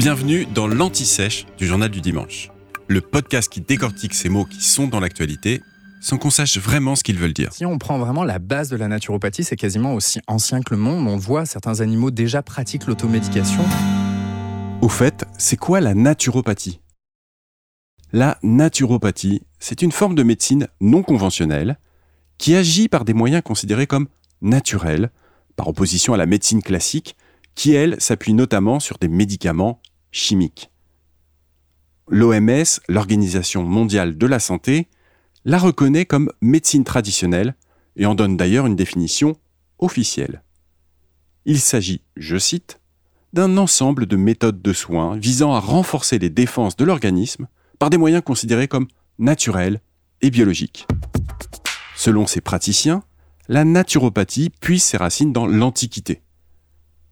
Bienvenue dans l'Anti-Sèche du Journal du Dimanche, le podcast qui décortique ces mots qui sont dans l'actualité sans qu'on sache vraiment ce qu'ils veulent dire. Si on prend vraiment la base de la naturopathie, c'est quasiment aussi ancien que le monde. On voit certains animaux déjà pratiquent l'automédication. Au fait, c'est quoi la naturopathie? La naturopathie, c'est une forme de médecine non conventionnelle qui agit par des moyens considérés comme naturels, par opposition à la médecine classique, qui, elle, s'appuie notamment sur des médicaments L'OMS, l'Organisation mondiale de la santé, la reconnaît comme médecine traditionnelle et en donne d'ailleurs une définition officielle. Il s'agit, je cite, d'un ensemble de méthodes de soins visant à renforcer les défenses de l'organisme par des moyens considérés comme naturels et biologiques. Selon ces praticiens, la naturopathie puise ses racines dans l'Antiquité.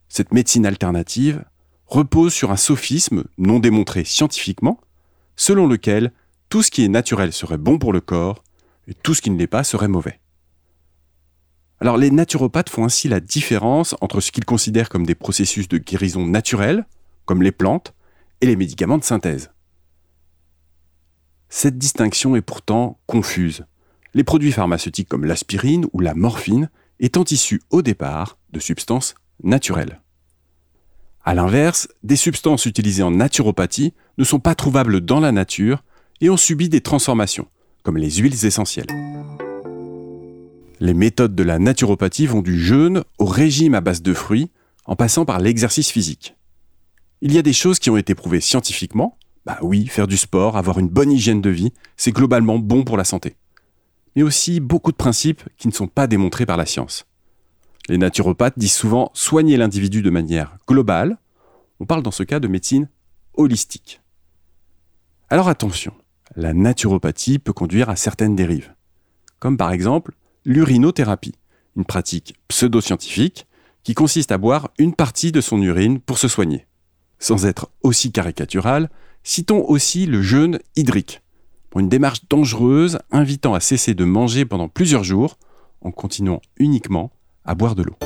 Cette médecine alternative repose sur un sophisme non démontré scientifiquement, selon lequel tout ce qui est naturel serait bon pour le corps et tout ce qui ne l'est pas serait mauvais. Alors les naturopathes font ainsi la différence entre ce qu'ils considèrent comme des processus de guérison naturels, comme les plantes, et les médicaments de synthèse. Cette distinction est pourtant confuse, les produits pharmaceutiques comme l'aspirine ou la morphine étant issus au départ de substances naturelles. A l'inverse, des substances utilisées en naturopathie ne sont pas trouvables dans la nature et ont subi des transformations, comme les huiles essentielles. Les méthodes de la naturopathie vont du jeûne au régime à base de fruits, en passant par l'exercice physique. Il y a des choses qui ont été prouvées scientifiquement. Bah oui, faire du sport, avoir une bonne hygiène de vie, c'est globalement bon pour la santé. Mais aussi beaucoup de principes qui ne sont pas démontrés par la science. Les naturopathes disent souvent soigner l'individu de manière globale. On parle dans ce cas de médecine holistique. Alors attention, la naturopathie peut conduire à certaines dérives, comme par exemple l'urinothérapie, une pratique pseudo-scientifique qui consiste à boire une partie de son urine pour se soigner. Sans être aussi caricatural, citons aussi le jeûne hydrique, une démarche dangereuse invitant à cesser de manger pendant plusieurs jours en continuant uniquement à boire de l'eau.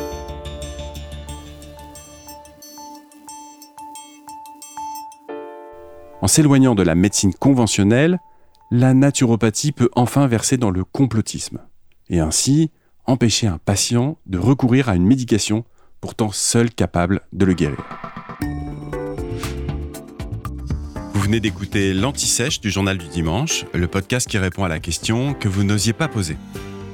En s'éloignant de la médecine conventionnelle, la naturopathie peut enfin verser dans le complotisme, et ainsi empêcher un patient de recourir à une médication pourtant seule capable de le guérir. Vous venez d'écouter l'Anti-Sèche du Journal du Dimanche, le podcast qui répond à la question que vous n'osiez pas poser.